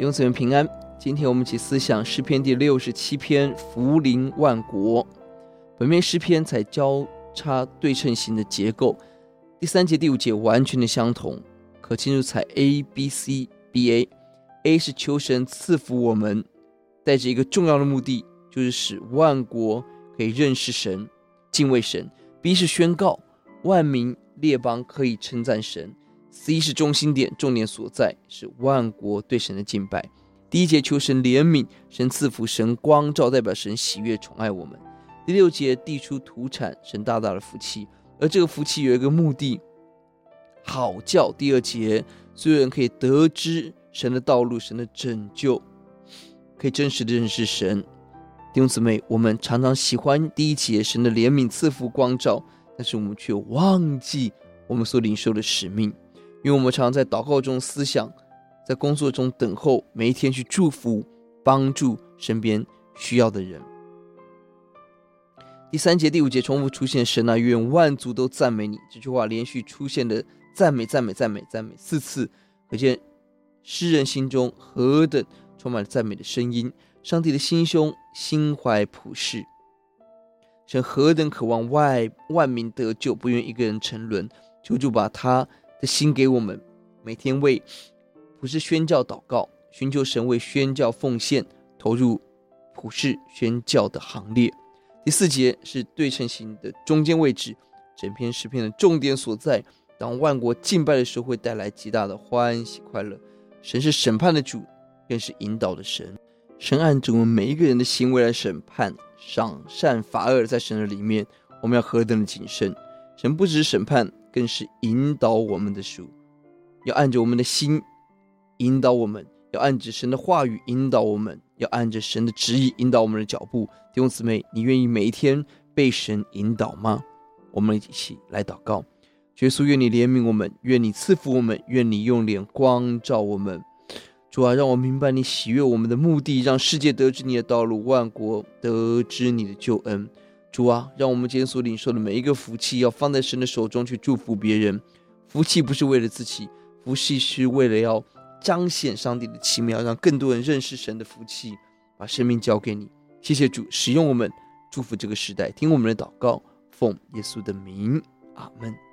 弟兄姊妹平安。今天我们一起思想诗篇第六十七篇，福临万国。本篇诗篇采交叉对称型的结构，第三节、第五节完全的相同，可清楚采 A B C B A。A 是求神赐福我们，带着一个重要的目的，就是使万国可以认识神、敬畏神。B 是宣告万民列邦可以称赞神。C 是中心点，重点所在是万国对神的敬拜。第一节求神怜悯，神赐福，神光照，代表神喜悦宠爱我们。第六节地出土产，神大大的福气，而这个福气有一个目的，好叫第二节所有人可以得知神的道路，神的拯救，可以真实的认识神。弟兄姊妹，我们常常喜欢第一节神的怜悯赐福光照，但是我们却忘记我们所领受的使命。因为我们常在祷告中思想，在工作中等候，每一天去祝福、帮助身边需要的人。第三节、第五节重复出现“神啊，愿万族都赞美你”这句话，连续出现的赞美、赞美、赞美、赞美四次，可见诗人心中何等充满了赞美的声音。上帝的心胸心怀普世，神何等渴望外万民得救，不愿一个人沉沦，求主把他。的心给我们，每天为不是宣教祷告，寻求神为宣教奉献，投入普世宣教的行列。第四节是对称型的中间位置，整篇诗篇的重点所在。当万国敬拜的时候，会带来极大的欢喜快乐。神是审判的主，更是引导的神。神按着我们每一个人的行为来审判，赏善罚恶，在神的里面，我们要何等的谨慎。神不只是审判。更是引导我们的书，要按着我们的心引导我们，要按着神的话语引导我们，要按着神的旨意引导我们的脚步。弟兄姊妹，你愿意每一天被神引导吗？我们一起来祷告，耶稣，愿你怜悯我们，愿你赐福我们，愿你用脸光照我们。主啊，让我明白你喜悦我们的目的，让世界得知你的道路，万国得知你的救恩。主啊，让我们今天所领受的每一个福气，要放在神的手中去祝福别人。福气不是为了自己，福气是为了要彰显上帝的奇妙，让更多人认识神的福气。把生命交给你，谢谢主，使用我们祝福这个时代。听我们的祷告，奉耶稣的名，阿门。